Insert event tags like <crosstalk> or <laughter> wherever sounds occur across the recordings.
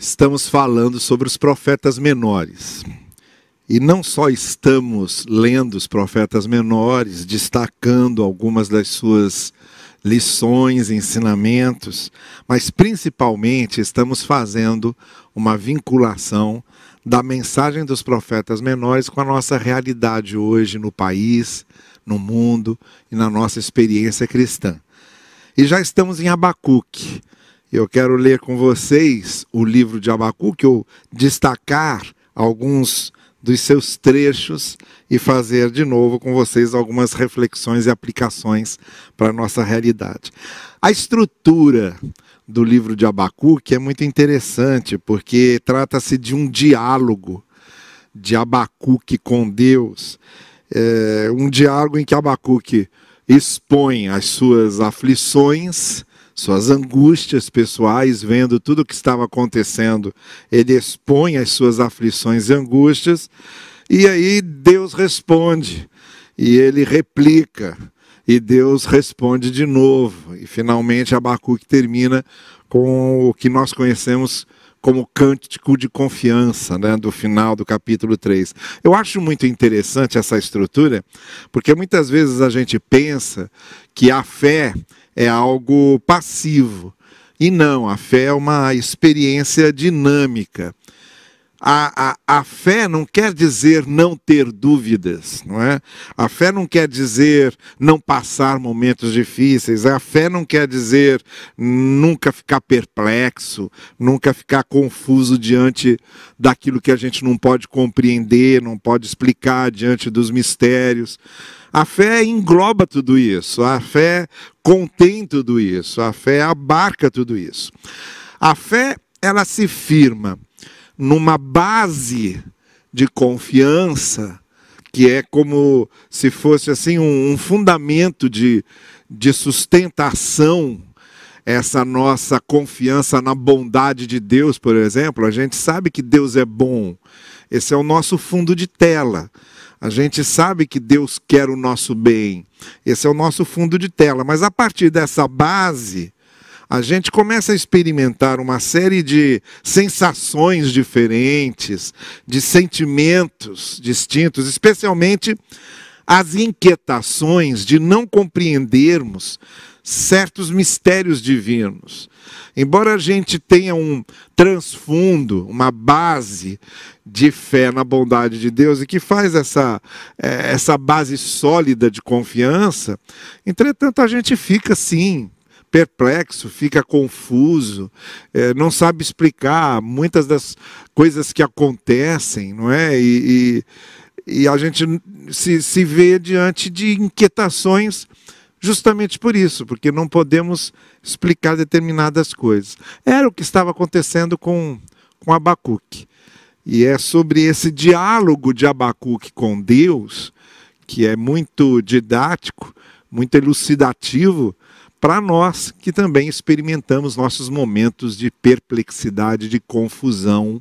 estamos falando sobre os profetas menores. E não só estamos lendo os profetas menores, destacando algumas das suas lições, ensinamentos, mas principalmente estamos fazendo uma vinculação da mensagem dos profetas menores com a nossa realidade hoje no país, no mundo e na nossa experiência cristã. E já estamos em Abacuque. Eu quero ler com vocês o livro de Abacuque, ou destacar alguns dos seus trechos e fazer de novo com vocês algumas reflexões e aplicações para a nossa realidade. A estrutura do livro de Abacuque é muito interessante, porque trata-se de um diálogo de Abacuque com Deus, é um diálogo em que Abacuque expõe as suas aflições, suas angústias pessoais, vendo tudo o que estava acontecendo, ele expõe as suas aflições e angústias, e aí Deus responde, e ele replica, e Deus responde de novo, e finalmente Abacuque termina com o que nós conhecemos como cântico de confiança, né, do final do capítulo 3. Eu acho muito interessante essa estrutura, porque muitas vezes a gente pensa que a fé é algo passivo. E não, a fé é uma experiência dinâmica. A, a, a fé não quer dizer não ter dúvidas, não é? A fé não quer dizer não passar momentos difíceis. A fé não quer dizer nunca ficar perplexo, nunca ficar confuso diante daquilo que a gente não pode compreender, não pode explicar diante dos mistérios. A fé engloba tudo isso, a fé contém tudo isso, a fé abarca tudo isso. A fé, ela se firma numa base de confiança, que é como se fosse assim um, um fundamento de, de sustentação essa nossa confiança na bondade de Deus, por exemplo, a gente sabe que Deus é bom. Esse é o nosso fundo de tela. A gente sabe que Deus quer o nosso bem. Esse é o nosso fundo de tela. Mas a partir dessa base, a gente começa a experimentar uma série de sensações diferentes, de sentimentos distintos, especialmente as inquietações de não compreendermos certos mistérios divinos. Embora a gente tenha um transfundo, uma base de fé na bondade de Deus e que faz essa, é, essa base sólida de confiança, entretanto a gente fica sim perplexo, fica confuso, é, não sabe explicar muitas das coisas que acontecem, não é? E, e, e a gente se, se vê diante de inquietações justamente por isso, porque não podemos explicar determinadas coisas. Era o que estava acontecendo com, com Abacuque. E é sobre esse diálogo de Abacuque com Deus, que é muito didático, muito elucidativo, para nós que também experimentamos nossos momentos de perplexidade, de confusão,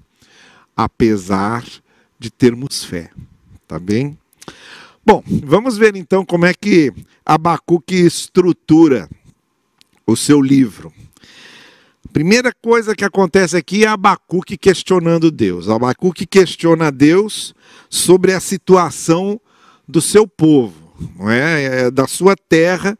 apesar de termos fé. Tá bem? Bom, vamos ver então como é que Abacuque estrutura o seu livro. Primeira coisa que acontece aqui é Abacuque questionando Deus. Abacuque questiona Deus sobre a situação do seu povo, não é? é da sua terra,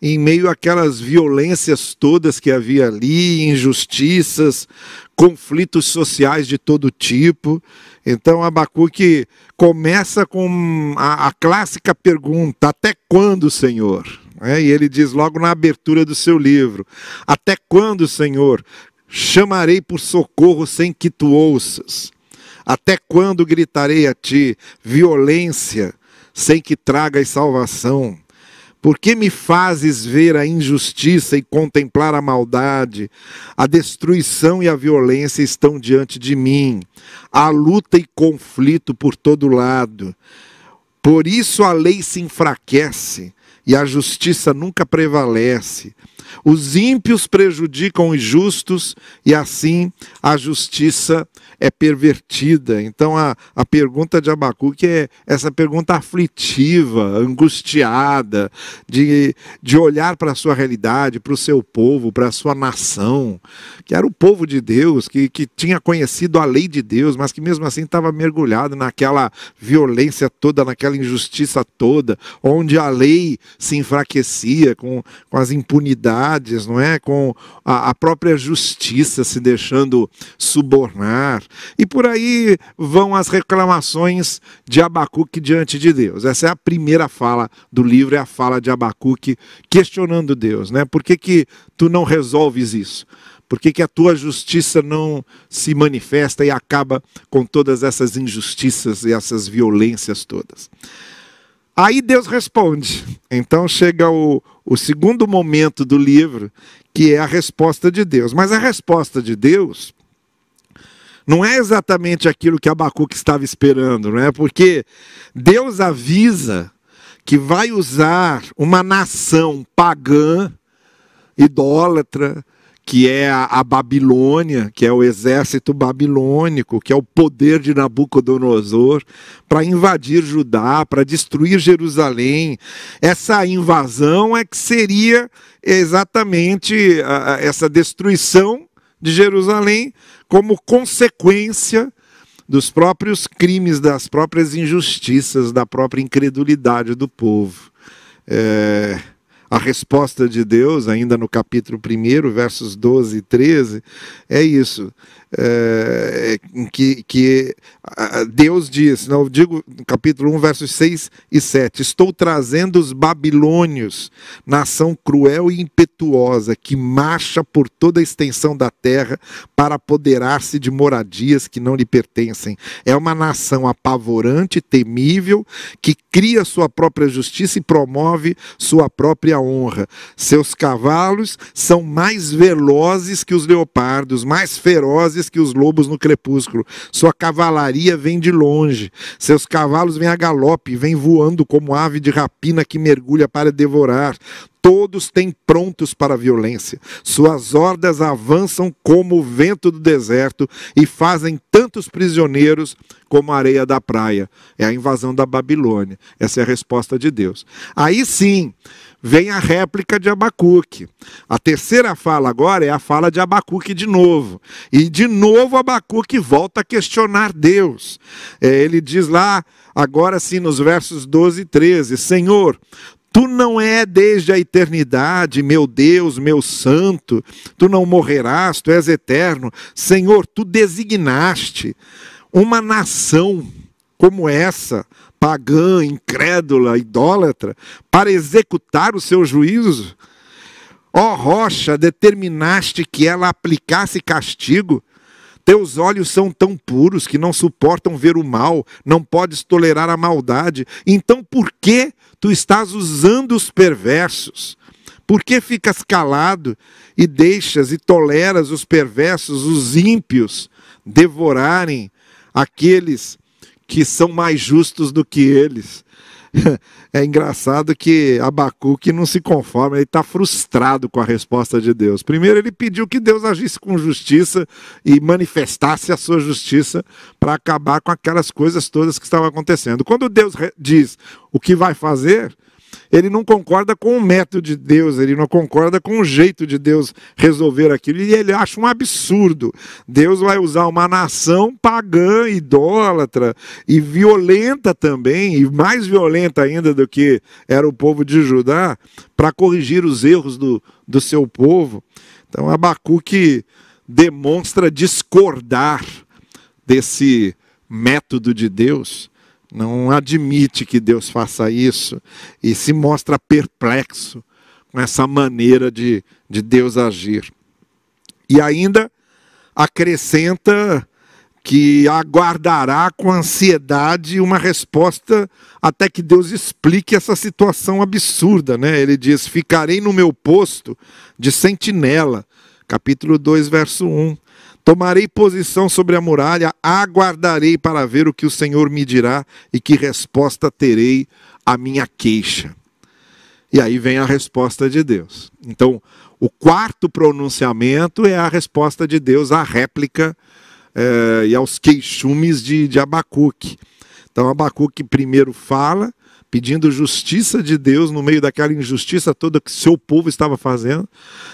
em meio àquelas violências todas que havia ali, injustiças, conflitos sociais de todo tipo. Então Abacuque começa com a, a clássica pergunta: até quando, Senhor? É, e ele diz logo na abertura do seu livro: Até quando, Senhor, chamarei por socorro sem que tu ouças? Até quando gritarei a ti violência sem que tragas salvação? Por que me fazes ver a injustiça e contemplar a maldade? A destruição e a violência estão diante de mim. Há luta e conflito por todo lado. Por isso a lei se enfraquece e a justiça nunca prevalece. Os ímpios prejudicam os justos e assim a justiça é pervertida. Então a, a pergunta de Abacuque é essa pergunta aflitiva, angustiada, de, de olhar para a sua realidade, para o seu povo, para a sua nação, que era o povo de Deus, que, que tinha conhecido a lei de Deus, mas que mesmo assim estava mergulhado naquela violência toda, naquela injustiça toda, onde a lei se enfraquecia com, com as impunidades, não é? Com a, a própria justiça se deixando subornar. E por aí vão as reclamações de Abacuque diante de Deus. Essa é a primeira fala do livro, é a fala de Abacuque questionando Deus, né? Por que, que tu não resolves isso? Por que, que a tua justiça não se manifesta e acaba com todas essas injustiças e essas violências todas? Aí Deus responde. Então chega o, o segundo momento do livro, que é a resposta de Deus. Mas a resposta de Deus não é exatamente aquilo que Abacuque estava esperando, não é? Porque Deus avisa que vai usar uma nação pagã, idólatra, que é a, Babilônia, que é o exército babilônico, que é o poder de Nabucodonosor, para invadir Judá, para destruir Jerusalém. Essa invasão é que seria exatamente essa destruição de Jerusalém como consequência dos próprios crimes, das próprias injustiças, da própria incredulidade do povo. É, a resposta de Deus, ainda no capítulo 1, versos 12 e 13, é isso é, que, que Deus diz, não, digo capítulo 1, versos 6 e 7, estou trazendo os babilônios, nação cruel e impetuosa, que marcha por toda a extensão da terra para apoderar-se de moradias que não lhe pertencem. É uma nação apavorante, temível, que cria sua própria justiça e promove sua própria honra. Seus cavalos são mais velozes que os leopardos, mais ferozes que os lobos no crepúsculo. Sua cavalaria vem de longe. Seus cavalos vêm a galope, vêm voando como ave de rapina que mergulha para devorar. Todos têm prontos para a violência. Suas hordas avançam como o vento do deserto e fazem tantos prisioneiros como a areia da praia. É a invasão da Babilônia. Essa é a resposta de Deus. Aí sim, vem a réplica de Abacuque. A terceira fala agora é a fala de Abacuque de novo. E de novo Abacuque volta a questionar Deus. É, ele diz lá, agora sim, nos versos 12 e 13: Senhor, Tu não é desde a eternidade, meu Deus, meu santo, tu não morrerás, tu és eterno. Senhor, tu designaste uma nação como essa, pagã, incrédula, idólatra, para executar o seu juízo? Ó rocha, determinaste que ela aplicasse castigo. Teus olhos são tão puros que não suportam ver o mal, não podes tolerar a maldade. Então por que tu estás usando os perversos? Por que ficas calado e deixas e toleras os perversos, os ímpios, devorarem aqueles que são mais justos do que eles. <laughs> É engraçado que Abacuque não se conforma, ele está frustrado com a resposta de Deus. Primeiro, ele pediu que Deus agisse com justiça e manifestasse a sua justiça para acabar com aquelas coisas todas que estavam acontecendo. Quando Deus diz o que vai fazer, ele não concorda com o método de Deus, ele não concorda com o jeito de Deus resolver aquilo, e ele acha um absurdo. Deus vai usar uma nação pagã, idólatra e violenta também, e mais violenta ainda do que era o povo de Judá, para corrigir os erros do, do seu povo. Então Abacuque demonstra discordar desse método de Deus não admite que Deus faça isso e se mostra perplexo com essa maneira de, de Deus agir. E ainda acrescenta que aguardará com ansiedade uma resposta até que Deus explique essa situação absurda, né? Ele diz: "Ficarei no meu posto de sentinela", capítulo 2, verso 1. Tomarei posição sobre a muralha, aguardarei para ver o que o Senhor me dirá e que resposta terei à minha queixa. E aí vem a resposta de Deus. Então, o quarto pronunciamento é a resposta de Deus à réplica é, e aos queixumes de, de Abacuque. Então, Abacuque primeiro fala, pedindo justiça de Deus no meio daquela injustiça toda que seu povo estava fazendo.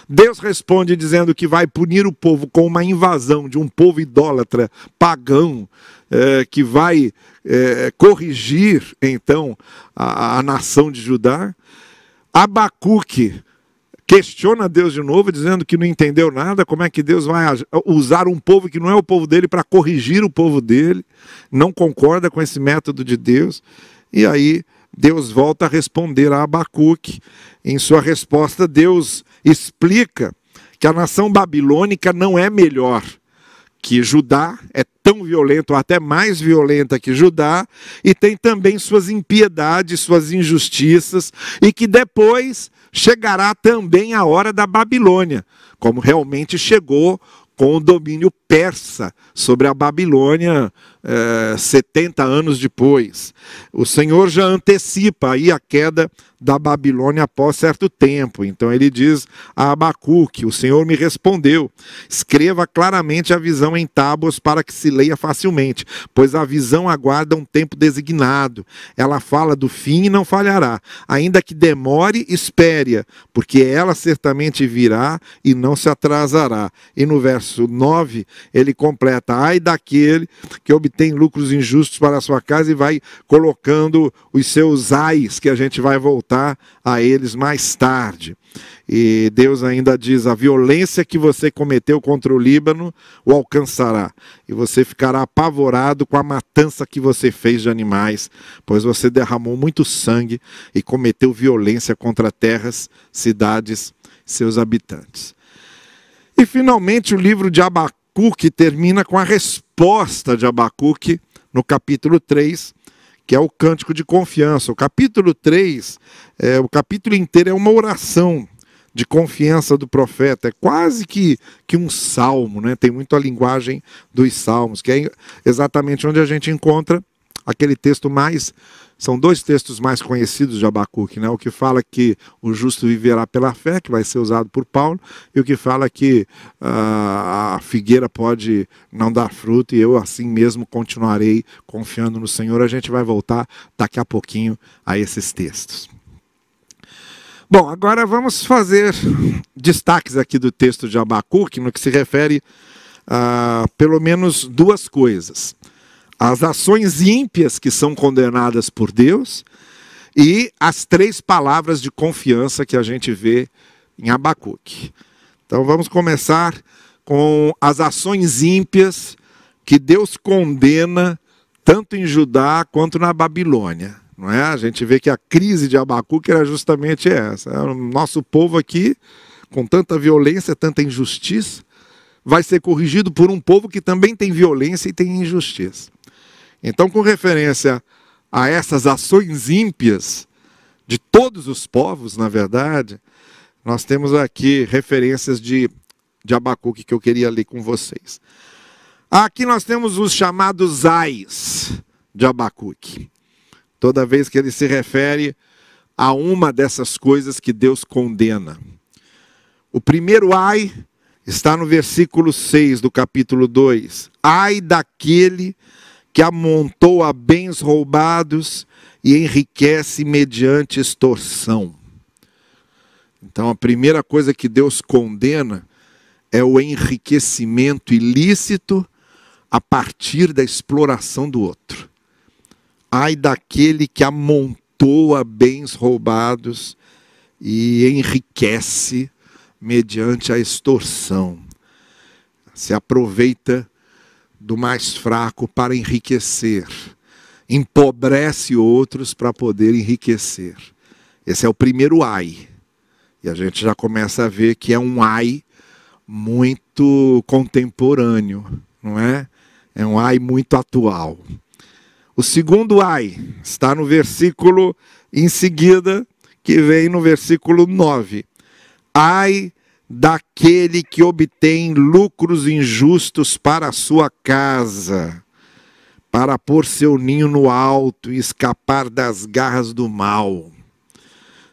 Deus responde dizendo que vai punir o povo com uma invasão de um povo idólatra, pagão, é, que vai é, corrigir então a, a nação de Judá. Abacuque questiona Deus de novo, dizendo que não entendeu nada, como é que Deus vai usar um povo que não é o povo dele para corrigir o povo dele, não concorda com esse método de Deus. E aí Deus volta a responder a Abacuque. Em sua resposta, Deus explica que a nação babilônica não é melhor que Judá, é tão violento, ou até mais violenta que Judá, e tem também suas impiedades, suas injustiças, e que depois chegará também a hora da Babilônia, como realmente chegou com o domínio persa sobre a Babilônia é, 70 anos depois. O Senhor já antecipa aí a queda da Babilônia após certo tempo. Então ele diz a Abacuque: O Senhor me respondeu: escreva claramente a visão em tábuas para que se leia facilmente, pois a visão aguarda um tempo designado. Ela fala do fim e não falhará. Ainda que demore, espere, porque ela certamente virá e não se atrasará. E no verso 9, ele completa: Ai daquele que obtém lucros injustos para a sua casa e vai colocando os seus ais, que a gente vai voltar a eles mais tarde. E Deus ainda diz: a violência que você cometeu contra o Líbano o alcançará, e você ficará apavorado com a matança que você fez de animais, pois você derramou muito sangue e cometeu violência contra terras, cidades, seus habitantes. E finalmente o livro de Abacuque termina com a resposta de Abacuque no capítulo 3, que é o cântico de confiança. O capítulo 3, é, o capítulo inteiro é uma oração de confiança do profeta. É quase que, que um salmo, né? tem muito a linguagem dos salmos, que é exatamente onde a gente encontra aquele texto mais são dois textos mais conhecidos de Abacuque, né? o que fala que o justo viverá pela fé, que vai ser usado por Paulo, e o que fala que uh, a figueira pode não dar fruto e eu assim mesmo continuarei confiando no Senhor. A gente vai voltar daqui a pouquinho a esses textos. Bom, agora vamos fazer destaques aqui do texto de Abacuque no que se refere a pelo menos duas coisas as ações ímpias que são condenadas por Deus e as três palavras de confiança que a gente vê em Abacuque. Então vamos começar com as ações ímpias que Deus condena tanto em Judá quanto na Babilônia. Não é? A gente vê que a crise de Abacuque era justamente essa. É o nosso povo aqui, com tanta violência, tanta injustiça, vai ser corrigido por um povo que também tem violência e tem injustiça. Então, com referência a essas ações ímpias de todos os povos, na verdade, nós temos aqui referências de, de Abacuque que eu queria ler com vocês. Aqui nós temos os chamados ais de Abacuque. Toda vez que ele se refere a uma dessas coisas que Deus condena. O primeiro ai está no versículo 6 do capítulo 2. Ai daquele que amontou a bens roubados e enriquece mediante extorsão. Então, a primeira coisa que Deus condena é o enriquecimento ilícito a partir da exploração do outro. Ai daquele que amontou a bens roubados e enriquece mediante a extorsão. Se aproveita do mais fraco para enriquecer, empobrece outros para poder enriquecer. Esse é o primeiro ai. E a gente já começa a ver que é um ai muito contemporâneo, não é? É um ai muito atual. O segundo ai está no versículo em seguida, que vem no versículo 9. Ai daquele que obtém lucros injustos para a sua casa, para pôr seu ninho no alto e escapar das garras do mal.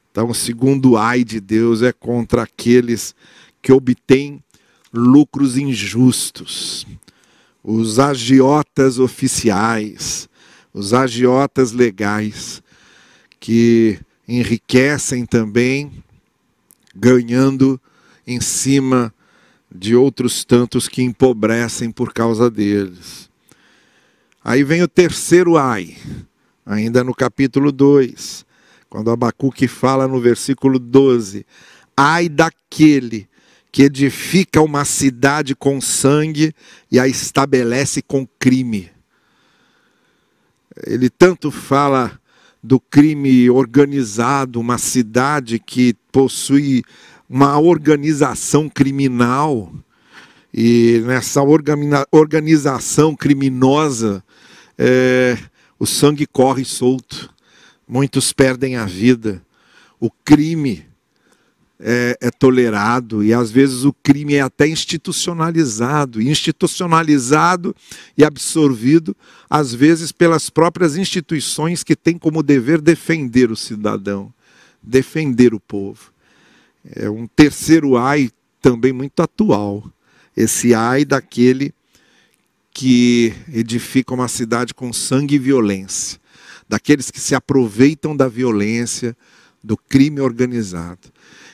Então, segundo ai de Deus é contra aqueles que obtêm lucros injustos, os agiotas oficiais, os agiotas legais, que enriquecem também, ganhando em cima de outros tantos que empobrecem por causa deles. Aí vem o terceiro ai, ainda no capítulo 2, quando Abacuque fala no versículo 12: Ai daquele que edifica uma cidade com sangue e a estabelece com crime. Ele tanto fala do crime organizado, uma cidade que possui uma organização criminal, e nessa organização criminosa, é, o sangue corre solto, muitos perdem a vida, o crime é, é, tolerado e às vezes o crime é até institucionalizado, institucionalizado e absorvido às vezes pelas próprias instituições que têm como dever defender o cidadão, defender o povo. É um terceiro ai também muito atual, esse ai daquele que edifica uma cidade com sangue e violência, daqueles que se aproveitam da violência, do crime organizado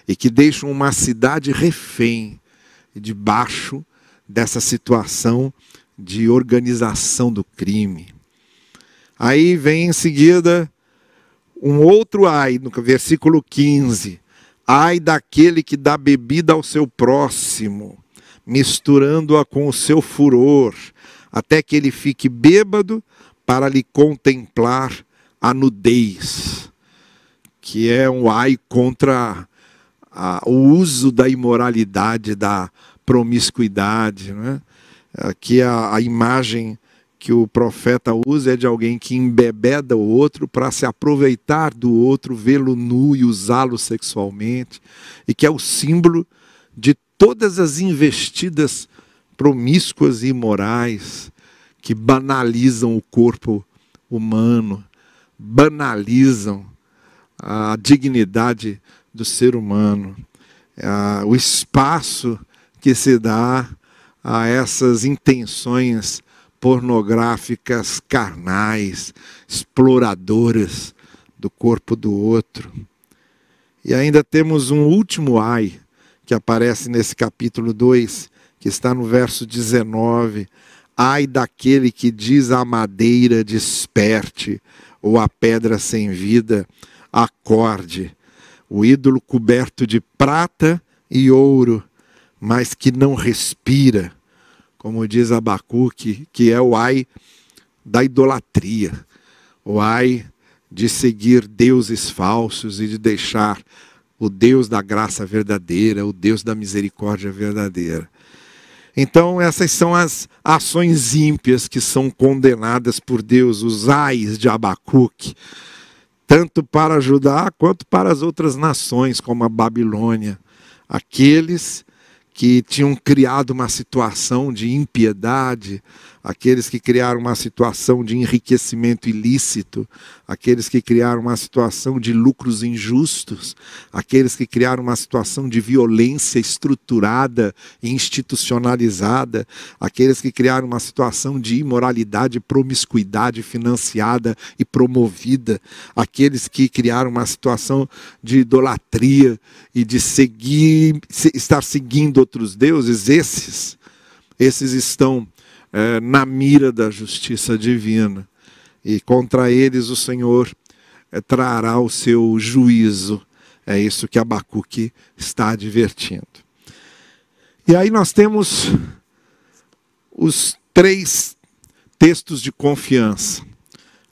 e que deixam uma cidade refém debaixo dessa situação de organização do crime. Aí vem em seguida um outro ai, no versículo 15. Ai daquele que dá bebida ao seu próximo, misturando-a com o seu furor, até que ele fique bêbado para lhe contemplar a nudez, que é um ai contra a, o uso da imoralidade, da promiscuidade. Né? Aqui a, a imagem que o profeta usa é de alguém que embebeda o outro para se aproveitar do outro, vê-lo nu e usá-lo sexualmente, e que é o símbolo de todas as investidas promíscuas e imorais que banalizam o corpo humano, banalizam a dignidade do ser humano, o espaço que se dá a essas intenções pornográficas carnais, exploradoras do corpo do outro. E ainda temos um último ai que aparece nesse capítulo 2, que está no verso 19. Ai daquele que diz à madeira desperte, ou à pedra sem vida, acorde o ídolo coberto de prata e ouro, mas que não respira, como diz Abacuque, que é o ai da idolatria, o ai de seguir deuses falsos e de deixar o Deus da graça verdadeira, o Deus da misericórdia verdadeira. Então, essas são as ações ímpias que são condenadas por Deus, os ais de Abacuque tanto para Judá quanto para as outras nações, como a Babilônia. Aqueles que tinham criado uma situação de impiedade, aqueles que criaram uma situação de enriquecimento ilícito, aqueles que criaram uma situação de lucros injustos, aqueles que criaram uma situação de violência estruturada e institucionalizada, aqueles que criaram uma situação de imoralidade e promiscuidade financiada e promovida, aqueles que criaram uma situação de idolatria e de seguir, estar seguindo outros deuses, esses, esses estão é, na mira da justiça divina. E contra eles o Senhor é, trará o seu juízo. É isso que Abacuque está advertindo. E aí nós temos os três textos de confiança,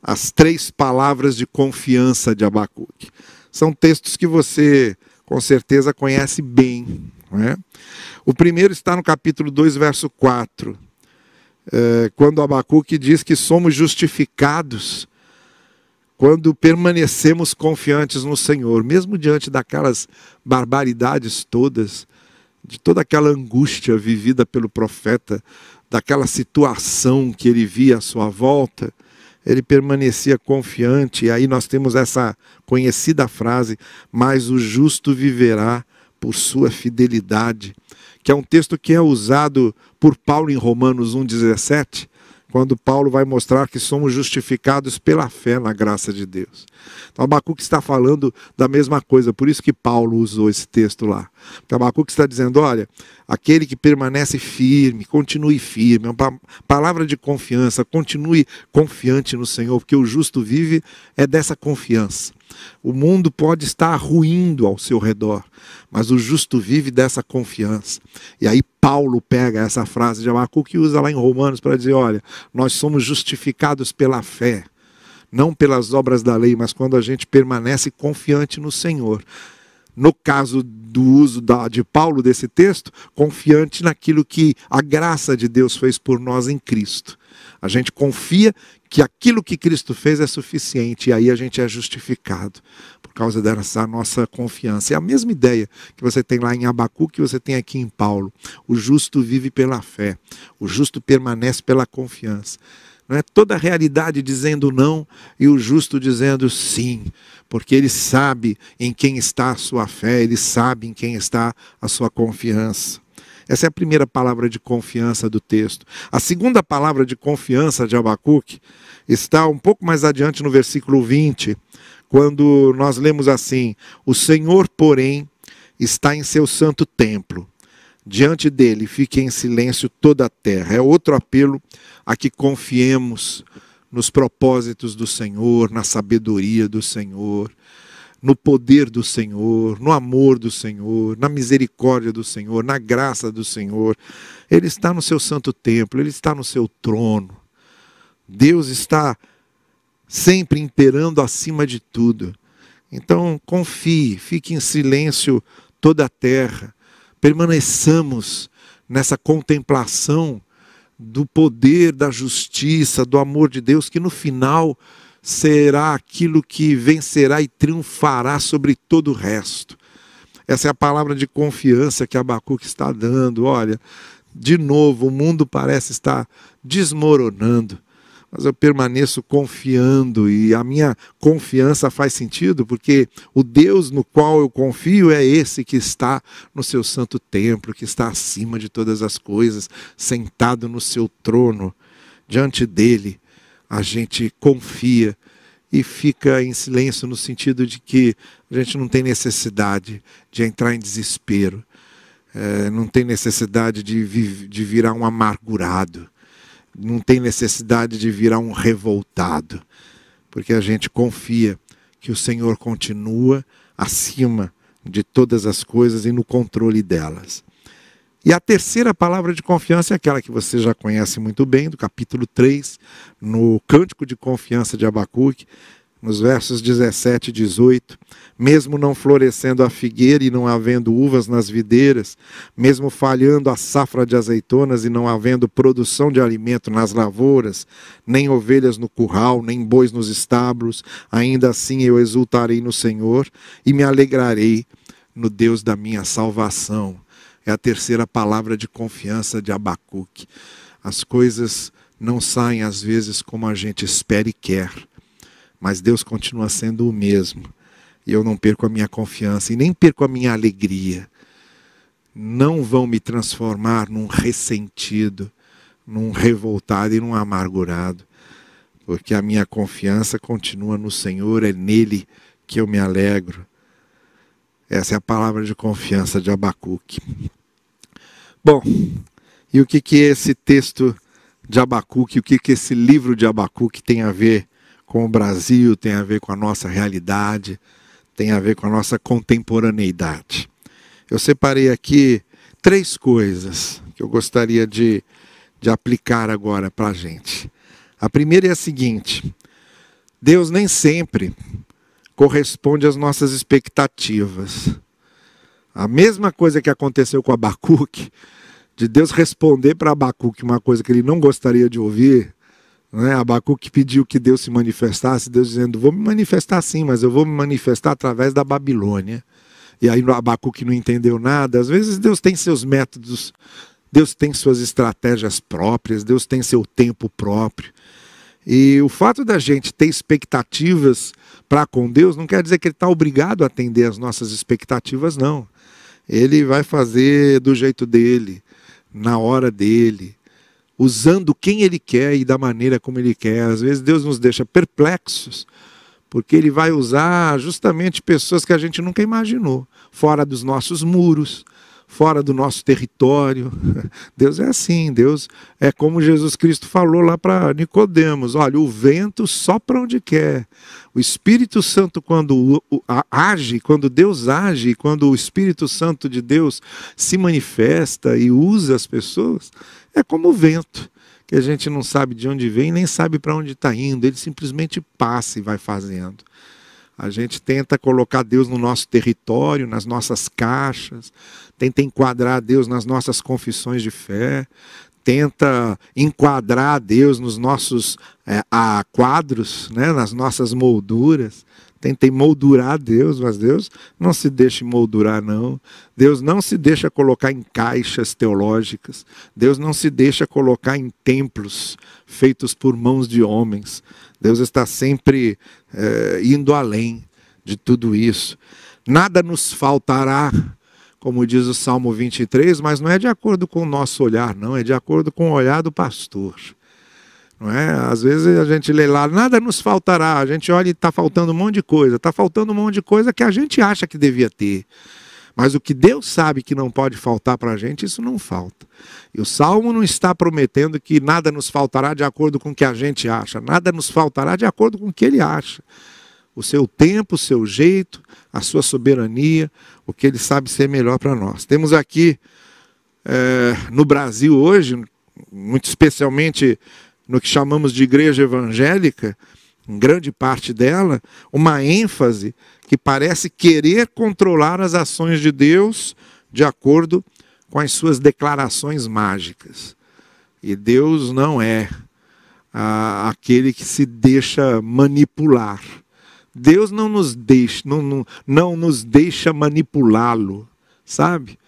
as três palavras de confiança de Abacuque. São textos que você com certeza conhece bem. Não é? O primeiro está no capítulo 2, verso 4 é, quando Abacuque diz que somos justificados quando permanecemos confiantes no Senhor, mesmo diante daquelas barbaridades todas, de toda aquela angústia vivida pelo profeta, daquela situação que ele via à sua volta, ele permanecia confiante, e aí nós temos essa conhecida frase: Mas o justo viverá por sua fidelidade, que é um texto que é usado por Paulo em Romanos 1,17 quando Paulo vai mostrar que somos justificados pela fé na graça de Deus. Então, Abacuque está falando da mesma coisa, por isso que Paulo usou esse texto lá. Então, Abacuque está dizendo: olha, aquele que permanece firme, continue firme, é uma palavra de confiança, continue confiante no Senhor, porque o justo vive é dessa confiança. O mundo pode estar ruindo ao seu redor, mas o justo vive dessa confiança. E aí Paulo pega essa frase de Abacuque e usa lá em Romanos para dizer: olha, nós somos justificados pela fé, não pelas obras da lei, mas quando a gente permanece confiante no Senhor. No caso do uso da, de Paulo desse texto, confiante naquilo que a graça de Deus fez por nós em Cristo. A gente confia que aquilo que Cristo fez é suficiente e aí a gente é justificado por causa dessa nossa confiança. É a mesma ideia que você tem lá em Abacu que você tem aqui em Paulo. O justo vive pela fé, o justo permanece pela confiança. Não é toda a realidade dizendo não e o justo dizendo sim, porque ele sabe em quem está a sua fé, ele sabe em quem está a sua confiança. Essa é a primeira palavra de confiança do texto. A segunda palavra de confiança de Abacuque está um pouco mais adiante no versículo 20, quando nós lemos assim: O Senhor, porém, está em seu santo templo. Diante dele fique em silêncio toda a terra. É outro apelo a que confiemos nos propósitos do Senhor, na sabedoria do Senhor no poder do Senhor, no amor do Senhor, na misericórdia do Senhor, na graça do Senhor. Ele está no seu santo templo, ele está no seu trono. Deus está sempre imperando acima de tudo. Então, confie, fique em silêncio toda a terra. Permaneçamos nessa contemplação do poder, da justiça, do amor de Deus, que no final será aquilo que vencerá e triunfará sobre todo o resto. Essa é a palavra de confiança que Abacuque está dando. Olha, de novo, o mundo parece estar desmoronando, mas eu permaneço confiando e a minha confiança faz sentido porque o Deus no qual eu confio é esse que está no seu santo templo, que está acima de todas as coisas, sentado no seu trono. Diante dele, a gente confia e fica em silêncio no sentido de que a gente não tem necessidade de entrar em desespero, é, não tem necessidade de, de virar um amargurado, não tem necessidade de virar um revoltado, porque a gente confia que o Senhor continua acima de todas as coisas e no controle delas. E a terceira palavra de confiança é aquela que você já conhece muito bem, do capítulo 3, no Cântico de Confiança de Abacuque, nos versos 17 e 18. Mesmo não florescendo a figueira e não havendo uvas nas videiras, mesmo falhando a safra de azeitonas e não havendo produção de alimento nas lavouras, nem ovelhas no curral, nem bois nos estábulos, ainda assim eu exultarei no Senhor e me alegrarei no Deus da minha salvação. É a terceira palavra de confiança de Abacuque. As coisas não saem às vezes como a gente espera e quer, mas Deus continua sendo o mesmo. E eu não perco a minha confiança e nem perco a minha alegria. Não vão me transformar num ressentido, num revoltado e num amargurado, porque a minha confiança continua no Senhor, é nele que eu me alegro. Essa é a palavra de confiança de Abacuque. Bom, e o que, que esse texto de Abacuque, o que, que esse livro de Abacuque tem a ver com o Brasil, tem a ver com a nossa realidade, tem a ver com a nossa contemporaneidade? Eu separei aqui três coisas que eu gostaria de, de aplicar agora para a gente. A primeira é a seguinte: Deus nem sempre corresponde às nossas expectativas. A mesma coisa que aconteceu com Abacuque, de Deus responder para Abacuque uma coisa que ele não gostaria de ouvir, né? Abacuque pediu que Deus se manifestasse, Deus dizendo: Vou me manifestar sim, mas eu vou me manifestar através da Babilônia. E aí Abacuque não entendeu nada. Às vezes Deus tem seus métodos, Deus tem suas estratégias próprias, Deus tem seu tempo próprio. E o fato da gente ter expectativas para com Deus não quer dizer que Ele está obrigado a atender as nossas expectativas, não. Ele vai fazer do jeito dele, na hora dele, usando quem Ele quer e da maneira como Ele quer. Às vezes Deus nos deixa perplexos, porque Ele vai usar justamente pessoas que a gente nunca imaginou, fora dos nossos muros, fora do nosso território. <laughs> Deus é assim, Deus é como Jesus Cristo falou lá para Nicodemos, olha, o vento sopra onde quer. O Espírito Santo quando age, quando Deus age, quando o Espírito Santo de Deus se manifesta e usa as pessoas, é como o vento que a gente não sabe de onde vem, nem sabe para onde está indo, ele simplesmente passa e vai fazendo. A gente tenta colocar Deus no nosso território, nas nossas caixas, tenta enquadrar Deus nas nossas confissões de fé, tenta enquadrar Deus nos nossos é, quadros, né, nas nossas molduras. Tenta moldurar Deus, mas Deus não se deixa moldurar, não. Deus não se deixa colocar em caixas teológicas. Deus não se deixa colocar em templos feitos por mãos de homens. Deus está sempre é, indo além de tudo isso. Nada nos faltará como diz o Salmo 23, mas não é de acordo com o nosso olhar, não, é de acordo com o olhar do pastor. Não é? Às vezes a gente lê lá, nada nos faltará, a gente olha e está faltando um monte de coisa, está faltando um monte de coisa que a gente acha que devia ter. Mas o que Deus sabe que não pode faltar para a gente, isso não falta. E o Salmo não está prometendo que nada nos faltará de acordo com o que a gente acha, nada nos faltará de acordo com o que ele acha. O seu tempo, o seu jeito, a sua soberania, o que ele sabe ser melhor para nós. Temos aqui é, no Brasil hoje, muito especialmente no que chamamos de igreja evangélica, em grande parte dela, uma ênfase que parece querer controlar as ações de Deus de acordo com as suas declarações mágicas. E Deus não é ah, aquele que se deixa manipular. Deus não nos deixa, não, não, não nos deixa manipulá-lo, sabe?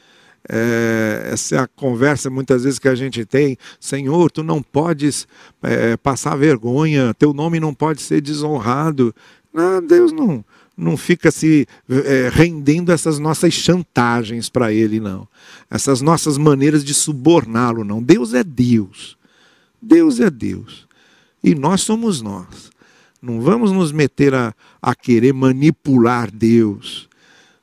É, essa é conversa muitas vezes que a gente tem, Senhor, tu não podes é, passar vergonha, teu nome não pode ser desonrado. Não, Deus não, não fica se é, rendendo essas nossas chantagens para Ele, não. Essas nossas maneiras de suborná-lo, não. Deus é Deus. Deus é Deus. E nós somos nós. Não vamos nos meter a, a querer manipular Deus.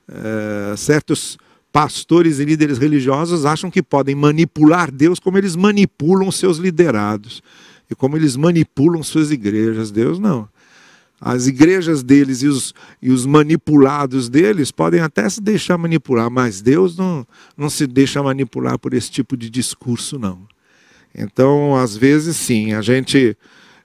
É, certos pastores e líderes religiosos acham que podem manipular Deus como eles manipulam seus liderados e como eles manipulam suas igrejas. Deus não. As igrejas deles e os, e os manipulados deles podem até se deixar manipular, mas Deus não, não se deixa manipular por esse tipo de discurso, não. Então, às vezes, sim, a gente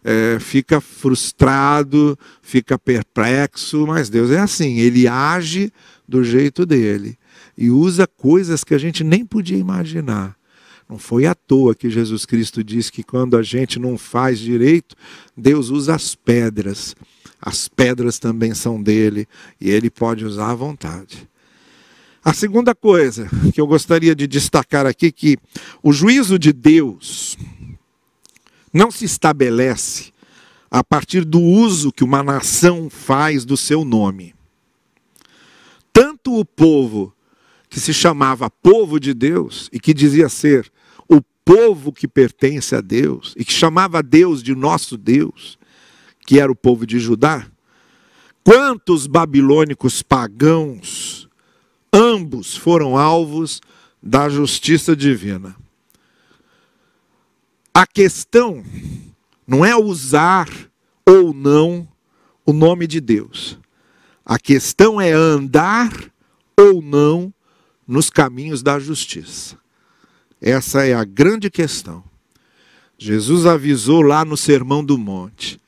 é, fica frustrado, fica perplexo, mas Deus é assim, ele age do jeito dele e usa coisas que a gente nem podia imaginar. Não foi à toa que Jesus Cristo diz que quando a gente não faz direito, Deus usa as pedras. As pedras também são dele e ele pode usar à vontade. A segunda coisa que eu gostaria de destacar aqui que o juízo de Deus não se estabelece a partir do uso que uma nação faz do seu nome. Tanto o povo que se chamava povo de Deus e que dizia ser o povo que pertence a Deus e que chamava Deus de nosso Deus, que era o povo de Judá, quantos babilônicos pagãos, ambos foram alvos da justiça divina. A questão não é usar ou não o nome de Deus. A questão é andar ou não nos caminhos da justiça. Essa é a grande questão. Jesus avisou lá no Sermão do Monte: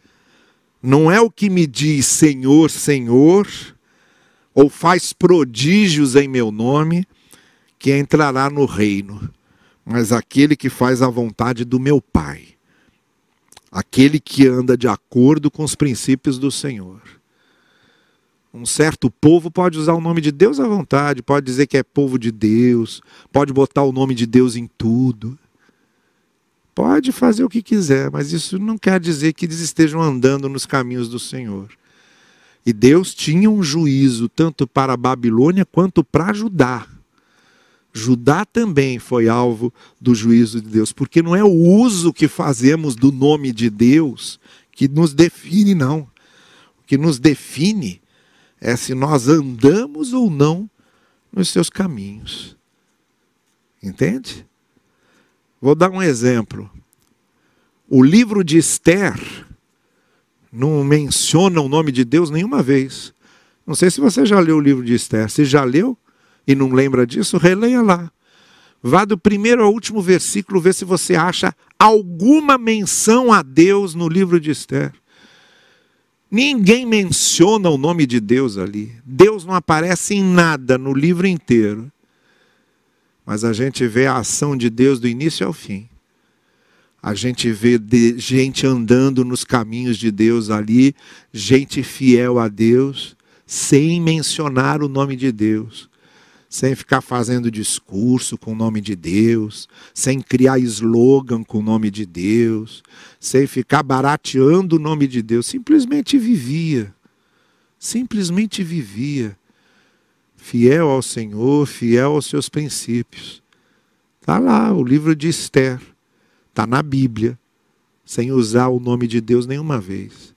não é o que me diz Senhor, Senhor, ou faz prodígios em meu nome, que entrará no reino mas aquele que faz a vontade do meu Pai, aquele que anda de acordo com os princípios do Senhor. Um certo povo pode usar o nome de Deus à vontade, pode dizer que é povo de Deus, pode botar o nome de Deus em tudo. Pode fazer o que quiser, mas isso não quer dizer que eles estejam andando nos caminhos do Senhor. E Deus tinha um juízo tanto para a Babilônia quanto para Judá. Judá também foi alvo do juízo de Deus, porque não é o uso que fazemos do nome de Deus que nos define, não. O que nos define é se nós andamos ou não nos seus caminhos. Entende? Vou dar um exemplo. O livro de Esther não menciona o nome de Deus nenhuma vez. Não sei se você já leu o livro de Esther. Se já leu e não lembra disso, releia lá. Vá do primeiro ao último versículo, ver se você acha alguma menção a Deus no livro de Esther. Ninguém menciona o nome de Deus ali. Deus não aparece em nada no livro inteiro. Mas a gente vê a ação de Deus do início ao fim. A gente vê gente andando nos caminhos de Deus ali, gente fiel a Deus, sem mencionar o nome de Deus sem ficar fazendo discurso com o nome de Deus, sem criar slogan com o nome de Deus, sem ficar barateando o nome de Deus, simplesmente vivia. Simplesmente vivia. Fiel ao Senhor, fiel aos seus princípios. Está lá o livro de Esther, está na Bíblia, sem usar o nome de Deus nenhuma vez.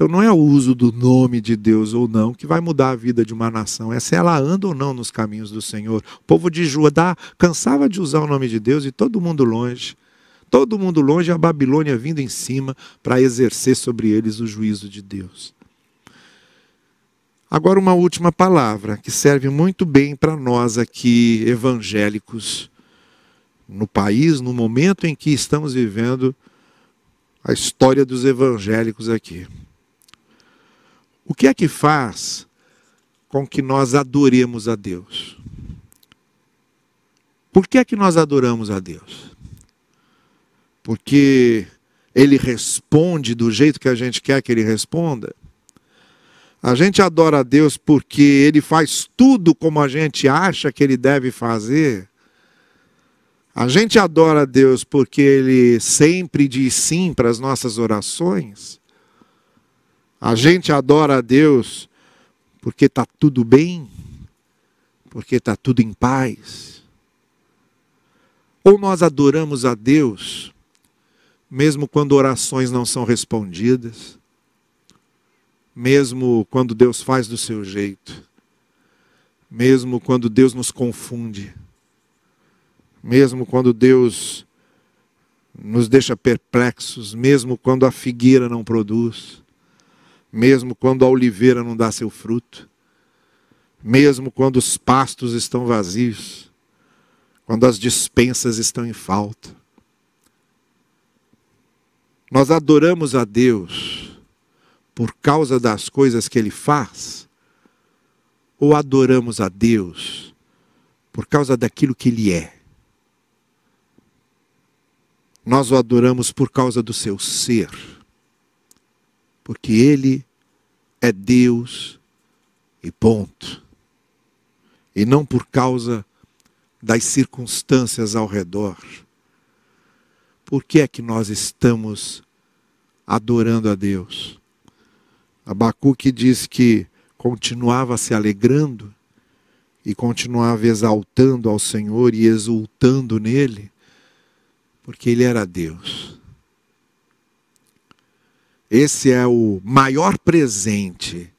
Então não é o uso do nome de Deus ou não que vai mudar a vida de uma nação, é se ela anda ou não nos caminhos do Senhor. O povo de Judá cansava de usar o nome de Deus e todo mundo longe. Todo mundo longe, a Babilônia vindo em cima para exercer sobre eles o juízo de Deus. Agora, uma última palavra que serve muito bem para nós aqui, evangélicos, no país, no momento em que estamos vivendo a história dos evangélicos aqui. O que é que faz com que nós adoremos a Deus? Por que é que nós adoramos a Deus? Porque ele responde do jeito que a gente quer que ele responda? A gente adora a Deus porque ele faz tudo como a gente acha que ele deve fazer? A gente adora a Deus porque ele sempre diz sim para as nossas orações? A gente adora a Deus porque está tudo bem, porque está tudo em paz. Ou nós adoramos a Deus, mesmo quando orações não são respondidas, mesmo quando Deus faz do seu jeito, mesmo quando Deus nos confunde, mesmo quando Deus nos deixa perplexos, mesmo quando a figueira não produz mesmo quando a oliveira não dá seu fruto, mesmo quando os pastos estão vazios, quando as dispensas estão em falta. Nós adoramos a Deus por causa das coisas que Ele faz, ou adoramos a Deus por causa daquilo que Ele é? Nós o adoramos por causa do seu ser porque Ele é Deus e ponto. E não por causa das circunstâncias ao redor. Por que é que nós estamos adorando a Deus? Abacuque diz que continuava se alegrando e continuava exaltando ao Senhor e exultando nele, porque ele era Deus. Esse é o maior presente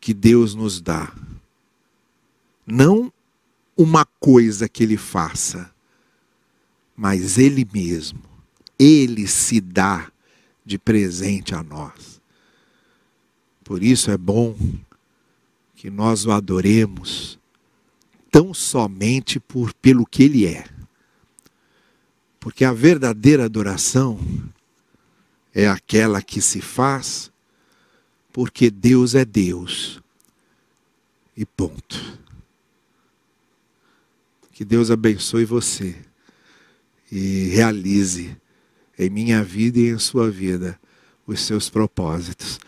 que Deus nos dá. Não uma coisa que Ele faça, mas Ele mesmo. Ele se dá de presente a nós. Por isso é bom que nós o adoremos tão somente por pelo que ele é. Porque a verdadeira adoração é aquela que se faz porque Deus é Deus. E ponto. Que Deus abençoe você e realize em minha vida e em sua vida os seus propósitos.